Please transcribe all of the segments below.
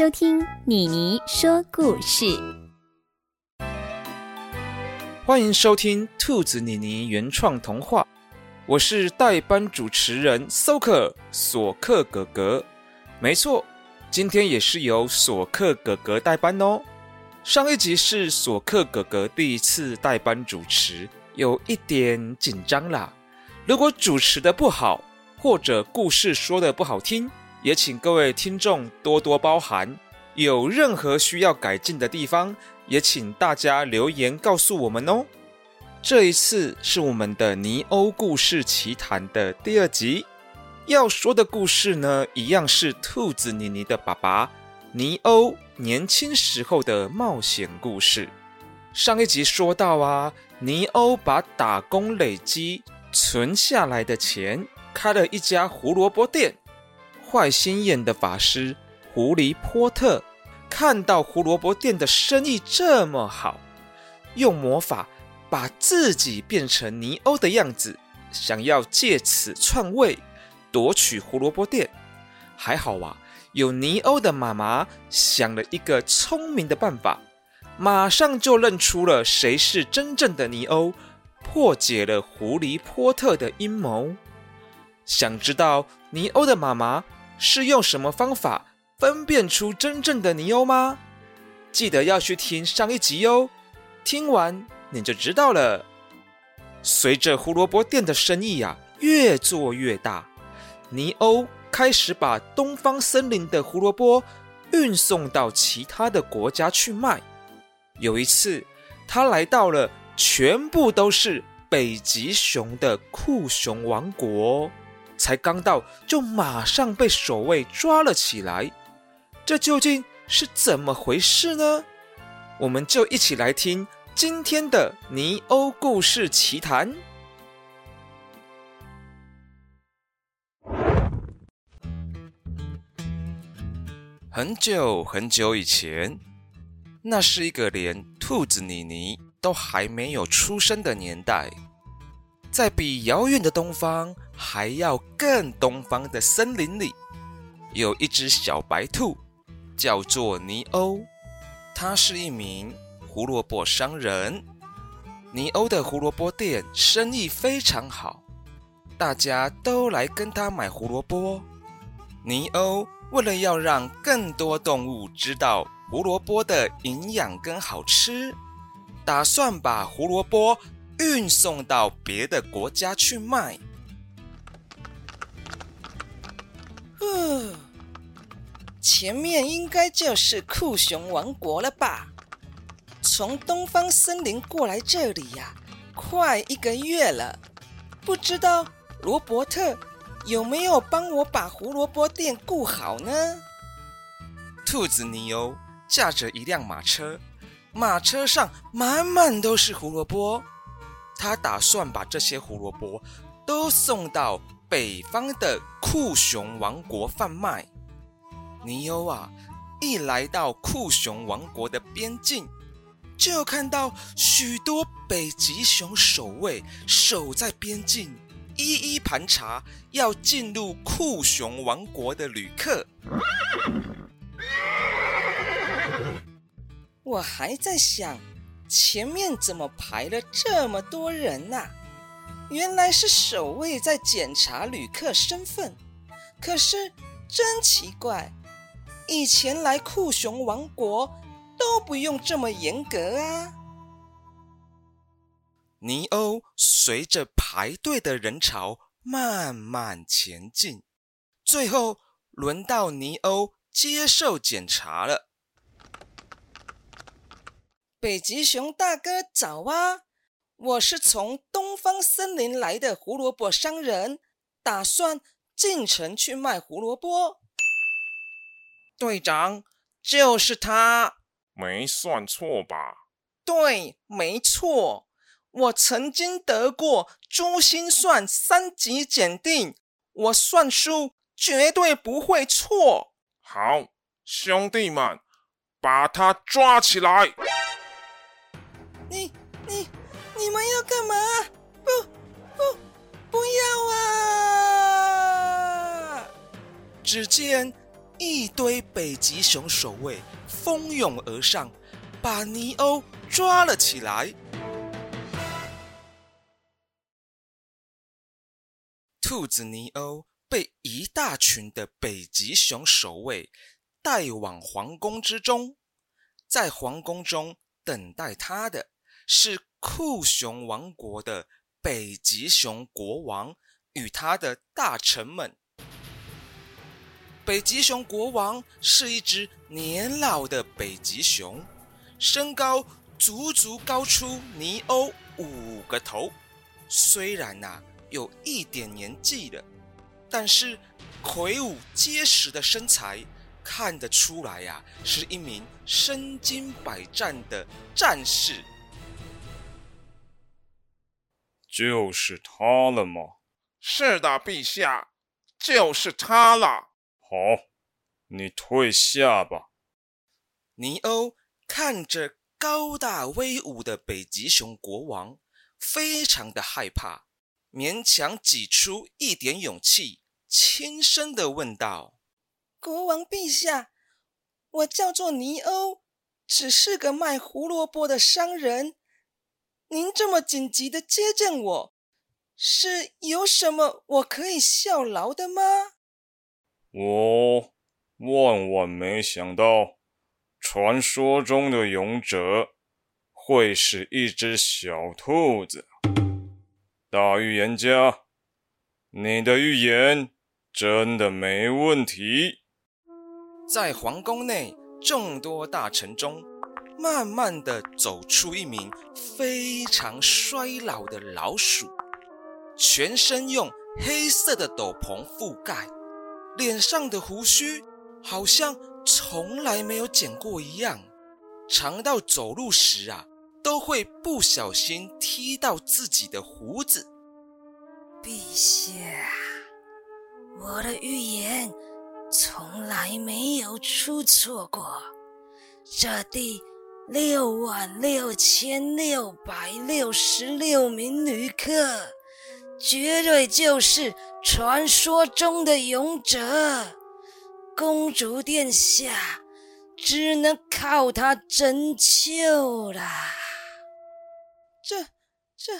收听妮妮说故事。欢迎收听兔子妮妮原创童话，我是代班主持人索克索克哥哥。没错，今天也是由索克哥哥代班哦。上一集是索克哥哥第一次代班主持，有一点紧张啦。如果主持的不好，或者故事说的不好听，也请各位听众多多包涵，有任何需要改进的地方，也请大家留言告诉我们哦。这一次是我们的尼欧故事奇谈的第二集，要说的故事呢，一样是兔子妮妮的爸爸尼欧年轻时候的冒险故事。上一集说到啊，尼欧把打工累积存下来的钱，开了一家胡萝卜店。坏心眼的法师狐狸波特看到胡萝卜店的生意这么好，用魔法把自己变成尼欧的样子，想要借此篡位夺取胡萝卜店。还好啊，有尼欧的妈妈想了一个聪明的办法，马上就认出了谁是真正的尼欧，破解了狐狸波特的阴谋。想知道尼欧的妈妈是用什么方法分辨出真正的尼欧吗？记得要去听上一集哟，听完你就知道了。随着胡萝卜店的生意啊越做越大，尼欧开始把东方森林的胡萝卜运送到其他的国家去卖。有一次，他来到了全部都是北极熊的酷熊王国。才刚到，就马上被守卫抓了起来，这究竟是怎么回事呢？我们就一起来听今天的尼欧故事奇谈。很久很久以前，那是一个连兔子妮妮都还没有出生的年代。在比遥远的东方还要更东方的森林里，有一只小白兔，叫做尼欧。他是一名胡萝卜商人。尼欧的胡萝卜店生意非常好，大家都来跟他买胡萝卜。尼欧为了要让更多动物知道胡萝卜的营养跟好吃，打算把胡萝卜。运送到别的国家去卖。呃，前面应该就是酷熊王国了吧？从东方森林过来这里呀，快一个月了，不知道罗伯特有没有帮我把胡萝卜店顾好呢？兔子尼欧驾着一辆马车，马车上满满都是胡萝卜。他打算把这些胡萝卜都送到北方的酷熊王国贩卖。尼欧啊，一来到酷熊王国的边境，就看到许多北极熊守卫守在边境，一一盘查要进入酷熊王国的旅客。我还在想。前面怎么排了这么多人呐？原来是守卫在检查旅客身份。可是真奇怪，以前来酷熊王国都不用这么严格啊。尼欧随着排队的人潮慢慢前进，最后轮到尼欧接受检查了。北极熊大哥早啊！我是从东方森林来的胡萝卜商人，打算进城去卖胡萝卜。队长，就是他，没算错吧？对，没错，我曾经得过珠心算三级检定，我算术绝对不会错。好，兄弟们，把他抓起来！你你们要干嘛？不不不要啊！只见一堆北极熊守卫蜂拥而上，把尼欧抓了起来。兔子尼欧被一大群的北极熊守卫带往皇宫之中，在皇宫中等待他的是酷熊王国的北极熊国王与他的大臣们。北极熊国王是一只年老的北极熊，身高足足高出尼欧五个头。虽然呐、有一点年纪了，但是魁梧结实的身材看得出来呀、是一名身经百战的战士。就是他了吗？是的，陛下，就是他了。好，你退下吧。尼欧看着高大威武的北极熊国王，非常的害怕。勉强挤出一点勇气，轻声的问道：“国王陛下，我叫做尼欧，只是个卖胡萝卜的商人。您这么紧急的接见我，是有什么我可以效劳的吗？”我万万没想到，传说中的勇者会是一只小兔子。大预言家，你的预言真的没问题。在皇宫内众多大臣中，慢慢的走出一名非常衰老的老鼠，全身用黑色的斗篷覆盖，脸上的胡须好像从来没有剪过一样，长到走路时啊。都会不小心踢到自己的胡子。陛下，我的预言从来没有出错过。这地六万六千六百六十六名旅客，绝对就是传说中的勇者。公主殿下，只能靠他拯救了。这、这、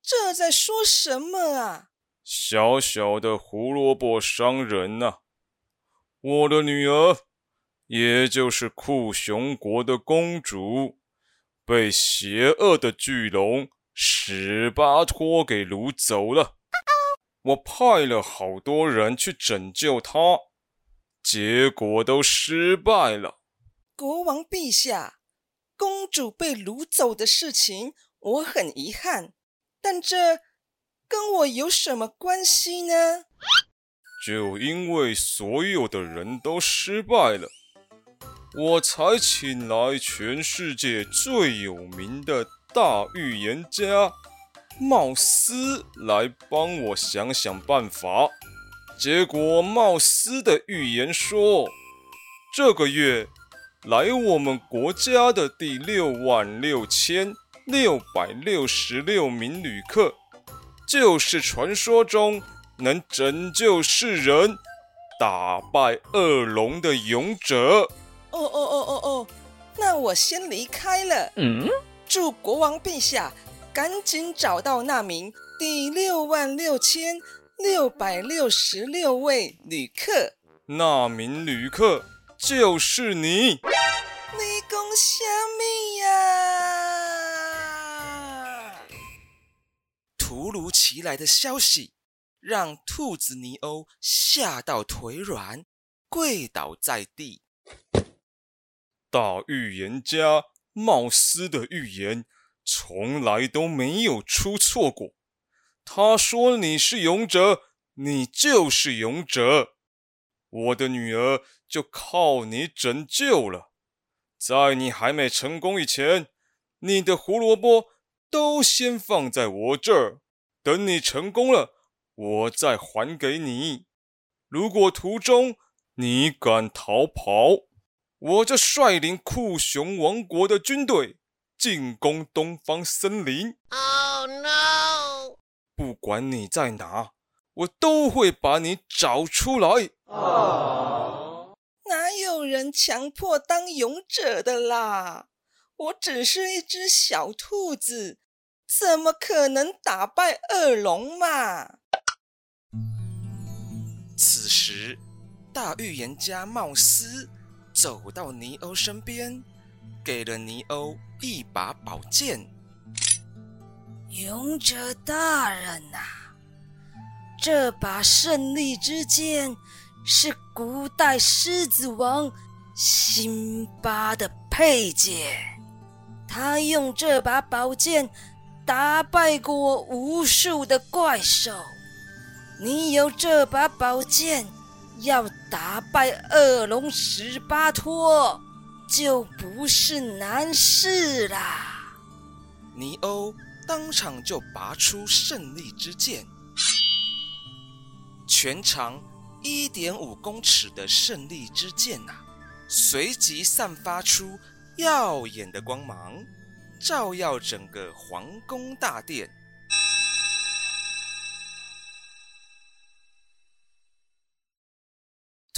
这在说什么啊？小小的胡萝卜商人呐、我的女儿，也就是酷熊国的公主，被邪恶的巨龙史巴托给掳走了。我派了好多人去拯救她，结果都失败了。国王陛下，公主被掳走的事情。我很遗憾，但这跟我有什么关系呢？就因为所有的人都失败了，我才请来全世界最有名的大预言家茂斯来帮我想想办法。结果茂斯的预言说，这个月来我们国家的第六万六千。六百六十六名旅客，就是传说中能拯救世人、打败恶龙的勇者。哦哦哦哦哦，那我先离开了。嗯，祝国王陛下赶紧找到那名第六万六千六百六十六位旅客。那名旅客就是你。你讲什么呀？突如其来的消息让兔子尼欧吓到腿软，跪倒在地。大预言家茂斯的预言从来都没有出错过。他说：“你是勇者，你就是勇者。我的女儿就靠你拯救了。在你还没成功以前，你的胡萝卜。”都先放在我这儿，等你成功了，我再还给你。如果途中你敢逃跑，我就率领酷熊王国的军队进攻东方森林。Oh no！不管你在哪，我都会把你找出来。Oh. 人强迫当勇者的啦！我只是一只小兔子，怎么可能打败恶龙嘛？此时，大预言家茂斯走到尼欧身边，给了尼欧一把宝剑。勇者大人呐、啊，这把胜利之剑是古代狮子王辛巴的佩剑，他用这把宝剑打败过无数的怪兽。你有这把宝剑，要打败恶龙史巴托就不是难事啦。尼欧当场就拔出胜利之剑，全长一点五公尺的胜利之剑呐、随即散发出耀眼的光芒，照耀整个皇宫大殿。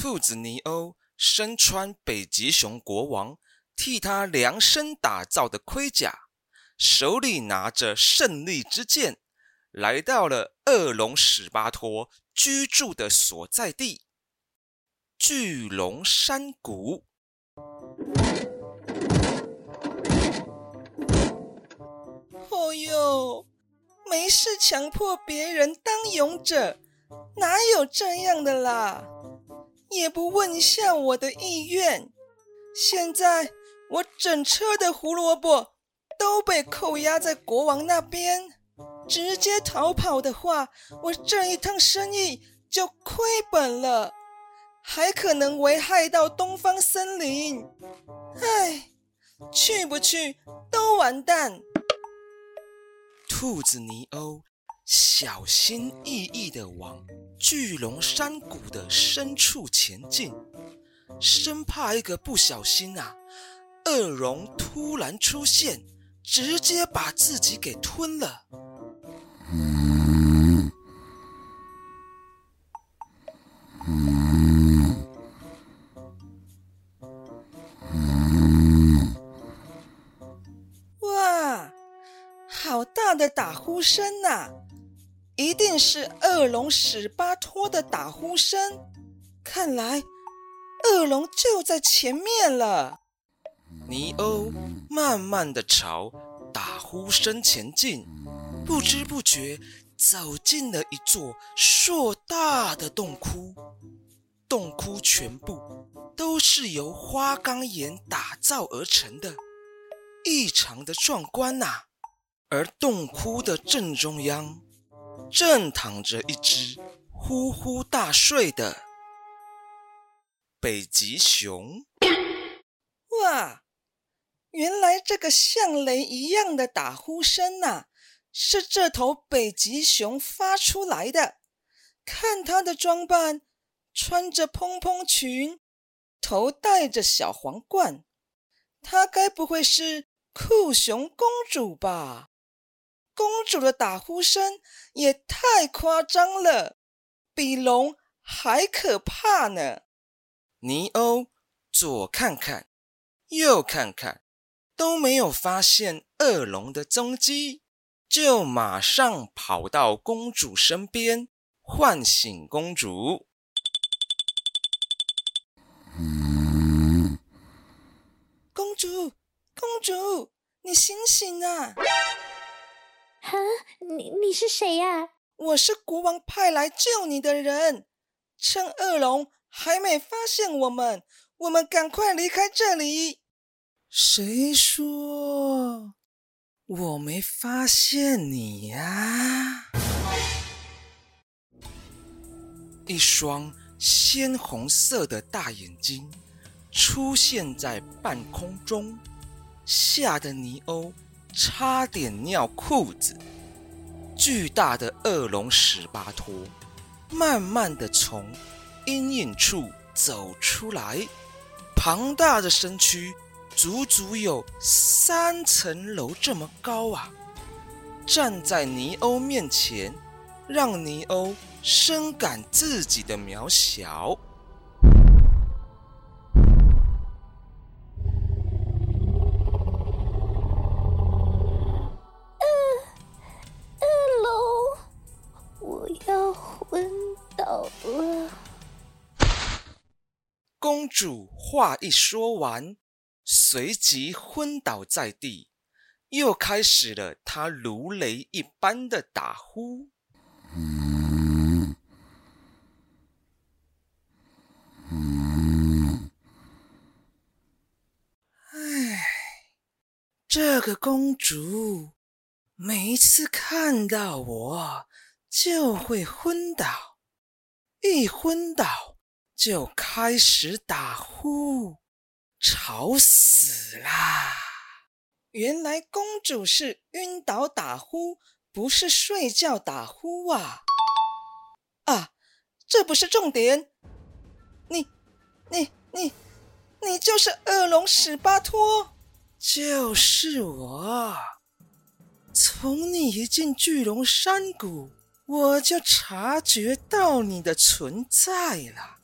兔子尼欧身穿北极熊国王替他量身打造的盔甲，手里拿着胜利之剑，来到了恶龙史巴托居住的所在地——巨龙山谷。哦哟，没事强迫别人当勇者，哪有这样的啦？也不问一下我的意愿，现在我整车的胡萝卜都被扣押在国王那边，直接逃跑的话，我这一趟生意就亏本了，还可能危害到东方森林。唉，去不去都完蛋。兔子尼欧小心翼翼地往巨龙山谷的深处前进，生怕一个不小心啊，恶龙突然出现，直接把自己给吞了。哇，好大的打呼声呐、啊！一定是恶龙史巴托的打呼声，看来恶龙就在前面了。尼欧慢慢的朝打呼声前进，不知不觉走进了一座硕大的洞窟。洞窟全部都是由花岗岩打造而成的，异常的壮观呐、而洞窟的正中央，正躺着一只呼呼大睡的北极熊。哇，原来这个像雷一样的打呼声呐，是这头北极熊发出来的。看它的装扮，穿着蓬蓬裙，头戴着小皇冠，它该不会是酷熊公主吧？公主的打呼声也太夸张了，比龙还可怕呢。尼欧左看看，右看看，都没有发现恶龙的踪迹，就马上跑到公主身边，唤醒公主。公主，公主，你醒醒啊！哈，你你是谁呀？我是国王派来救你的人。趁恶龙还没发现我们，我们赶快离开这里。谁说我没发现你呀？一双鲜红色的大眼睛出现在半空中，吓得尼欧。差点尿裤子！巨大的恶龙史巴托慢慢的从阴影处走出来，庞大的身躯足足有三层楼这么高啊！站在尼欧面前，让尼欧深感自己的渺小。公主话一说完，随即昏倒在地，又开始了她如雷一般的打呼。唉，这个公主每次看到我就会昏倒，一昏倒就开始打呼，吵死啦！原来公主是晕倒打呼，不是睡觉打呼啊！啊，这不是重点。你、你、你、你就是恶龙史巴托，就是我。从你一进巨龙山谷，我就察觉到你的存在了，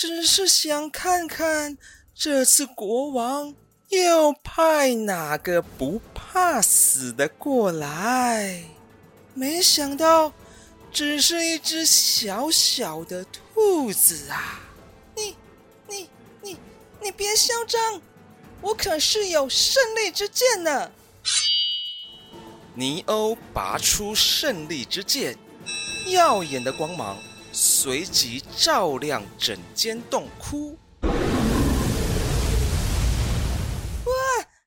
只是想看看这次国王又派哪个不怕死的过来，没想到。只是一只小小的兔子啊！你、你、你、你别嚣张！我可是有胜利之剑呢！尼欧拔出胜利之剑，耀眼的光芒随即照亮整间洞窟。哇！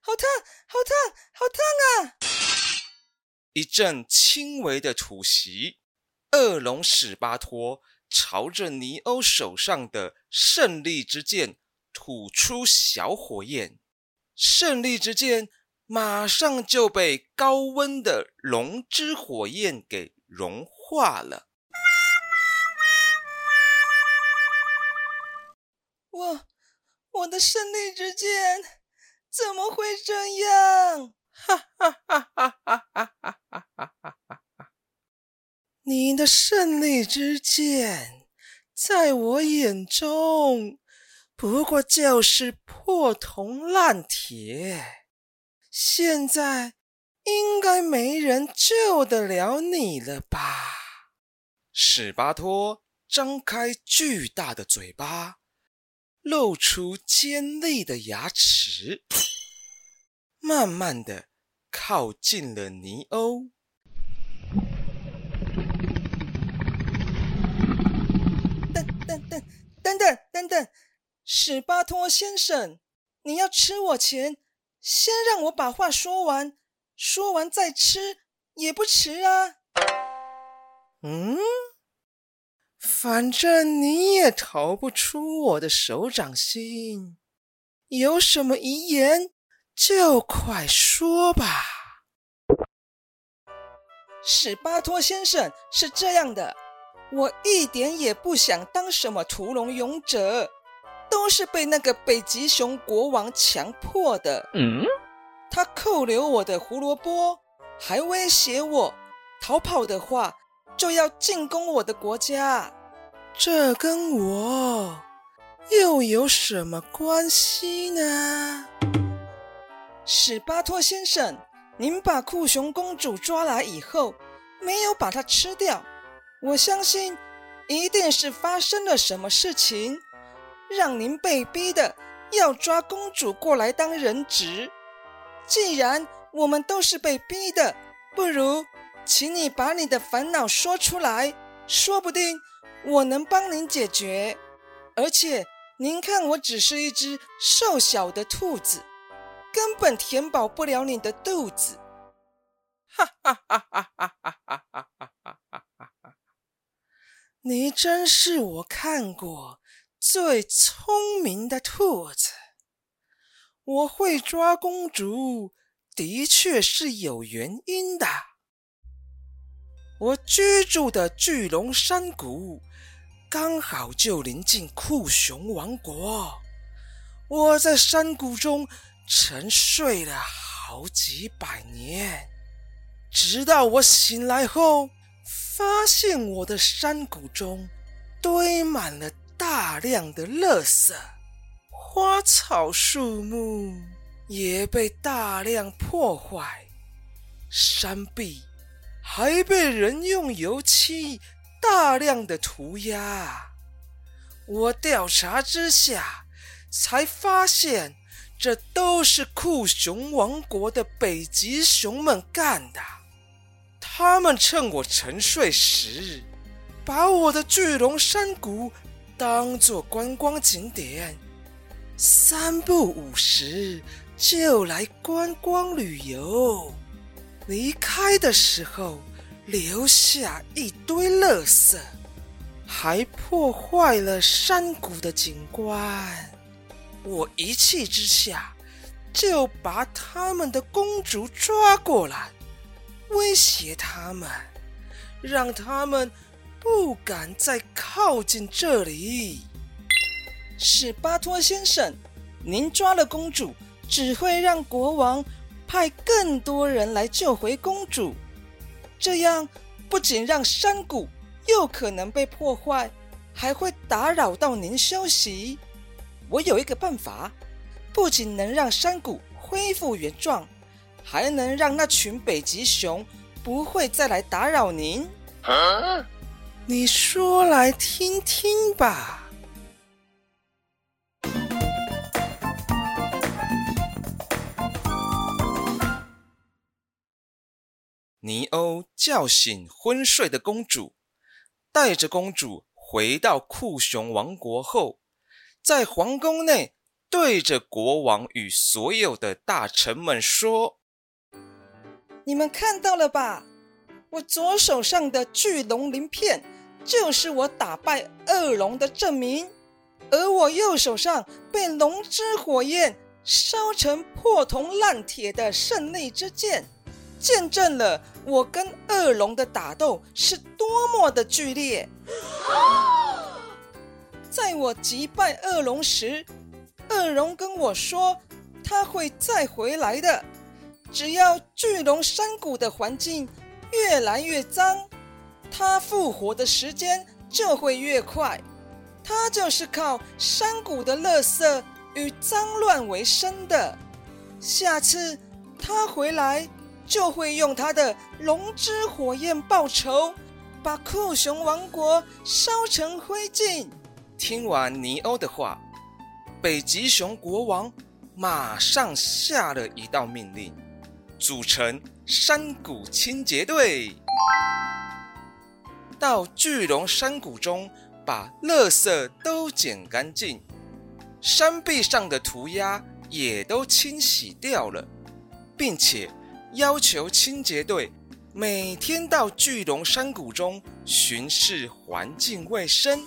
好烫，好烫，好烫啊！一阵轻微的吐息。恶龙史巴托朝着尼欧手上的胜利之剑吐出小火焰，胜利之剑马上就被高温的龙之火焰给融化了。我我的胜利之剑怎么会这样？哈哈哈哈哈哈哈哈哈哈！你的胜利之剑，在我眼中，不过就是破铜烂铁。现在应该没人救得了你了吧？史巴托张开巨大的嘴巴，露出尖利的牙齿，慢慢的靠近了尼欧。等等等等等等等，史巴托先生，你要吃我前，先让我把话说完，说完再吃也不迟啊。嗯，反正你也逃不出我的手掌心，有什么遗言就快说吧。史巴托先生是这样的。我一点也不想当什么屠龙勇者，都是被那个北极熊国王强迫的。嗯，他扣留我的胡萝卜，还威胁我，逃跑的话就要进攻我的国家。这跟我又有什么关系呢？史巴托先生，您把酷熊公主抓来以后，没有把她吃掉。我相信，一定是发生了什么事情，让您被逼的要抓公主过来当人质。既然我们都是被逼的，不如请你把你的烦恼说出来，说不定我能帮您解决。而且，您看我只是一只瘦小的兔子，根本填饱不了你的肚子。哈哈哈哈哈哈哈哈哈哈！你真是我看过最聪明的兔子。我会抓公主，的确是有原因的。我居住的巨龙山谷，刚好就临近酷熊王国。我在山谷中沉睡了好几百年，直到我醒来后。发现我的山谷中堆满了大量的垃圾，花草树木也被大量破坏，山壁还被人用油漆大量的涂鸦。我调查之下，才发现这都是酷熊王国的北极熊们干的。他们趁我沉睡时，把我的巨龙山谷当作观光景点，三不五时就来观光旅游。离开的时候，留下一堆垃圾，还破坏了山谷的景观。我一气之下，就把他们的公主抓过来，威胁他们，让他们不敢再靠近这里。史巴托先生，您抓了公主，只会让国王派更多人来救回公主。这样不仅让山谷又可能被破坏，还会打扰到您休息。我有一个办法，不仅能让山谷恢复原状，还能让那群北极熊不会再来打扰您。啊？你说来听听吧。尼欧叫醒昏睡的公主，带着公主回到酷熊王国后，在皇宫内对着国王与所有的大臣们说：“你们看到了吧？我左手上的巨龙鳞片，就是我打败恶龙的证明；而我右手上被龙之火焰烧成破铜烂铁的胜利之剑。”见证了我跟恶龙的打斗是多么的剧烈。在我击败恶龙时，恶龙跟我说他会再回来的。只要巨龙山谷的环境越来越脏，他复活的时间就会越快。他就是靠山谷的垃圾与脏乱为生的。下次他回来。就会用他的龙之火焰报仇，把酷熊王国烧成灰烬。听完尼欧的话，北极熊国王马上下了一道命令，组成山谷清洁队，到巨龙山谷中把垃圾都捡干净，山壁上的涂鸦也都清洗掉了，并且。要求清洁队每天到巨龙山谷中巡视环境卫生，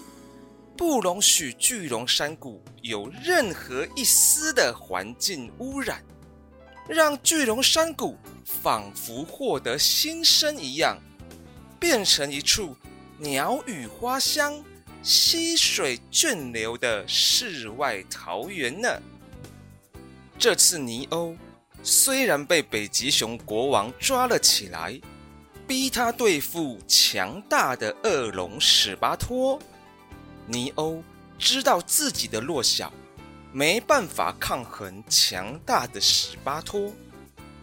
不容许巨龙山谷有任何一丝的环境污染，让巨龙山谷仿佛获得新生一样，变成一处鸟语花香、溪水涓流的世外桃源呢。这次尼欧。虽然被北极熊国王抓了起来，逼他对付强大的恶龙史巴托，尼欧知道自己的弱小，没办法抗衡强大的史巴托，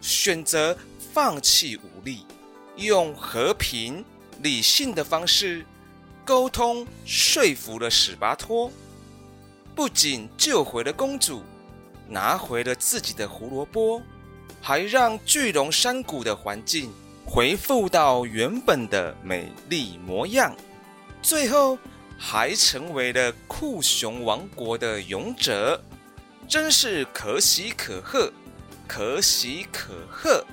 选择放弃武力，用和平理性的方式沟通说服了史巴托，不仅救回了公主。拿回了自己的胡萝卜，还让巨龙山谷的环境恢复到原本的美丽模样，最后还成为了酷熊王国的勇者，真是可喜可贺，可喜可贺。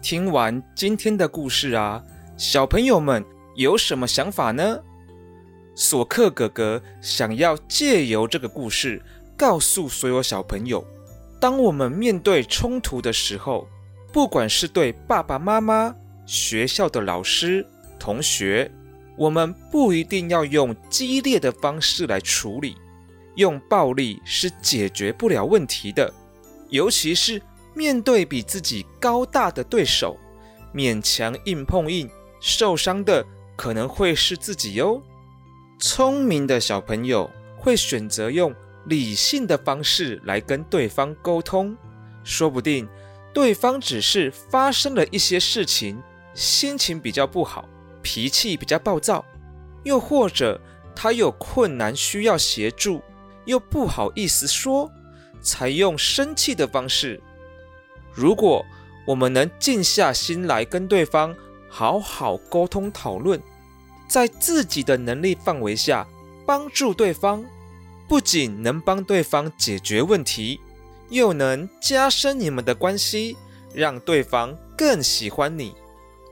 听完今天的故事啊，小朋友们。有什么想法呢？索克哥哥想要借由这个故事，告诉所有小朋友：当我们面对冲突的时候，不管是对爸爸妈妈、学校的老师、同学，我们不一定要用激烈的方式来处理，用暴力是解决不了问题的。尤其是面对比自己高大的对手，勉强硬碰硬，受伤的。可能会是自己哟。聪明的小朋友会选择用理性的方式来跟对方沟通，说不定对方只是发生了一些事情，心情比较不好，脾气比较暴躁，又或者他有困难需要协助，又不好意思说，才用生气的方式。如果我们能静下心来跟对方好好沟通讨论，在自己的能力范围下帮助对方，不仅能帮对方解决问题，又能加深你们的关系，让对方更喜欢你，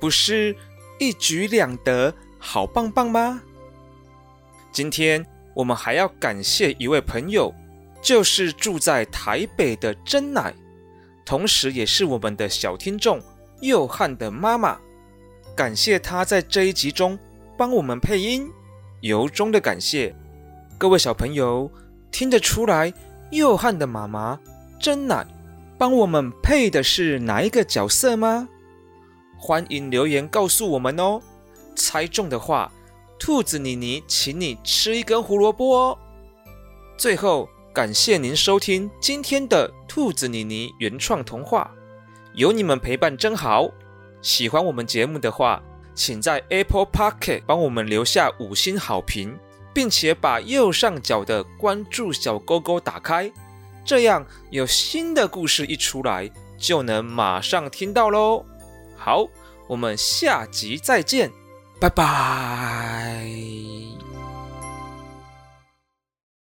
不是一举两得，好棒棒吗？今天我们还要感谢一位朋友，就是住在台北的珍奶。同时，也是我们的小听众佑汉的妈妈，感谢她在这一集中帮我们配音，由衷的感谢。各位小朋友听得出来，佑汉的妈妈真奶帮我们配的是哪一个角色吗？欢迎留言告诉我们哦。猜中的话，兔子妮妮请你吃一根胡萝卜哦。最后。感谢您收听今天的兔子妮妮原创童话，有你们陪伴真好。喜欢我们节目的话，请在 Apple Pocket 帮我们留下五星好评，并且把右上角的关注小勾勾打开，这样有新的故事一出来，就能马上听到喽。好，我们下集再见，拜拜。